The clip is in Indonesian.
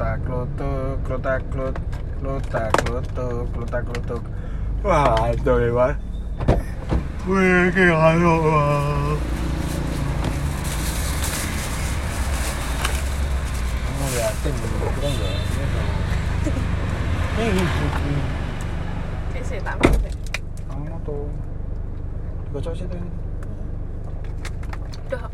Klutak klutuk, klutak klut, klutak klutuk, klutak klutuk. Wah, itu ya, hebat. Wih, gila loh. Kamu liatin, kurang ya? Kayak saya tak mau deh. Kamu tuh. Kocok sih tuh. Udah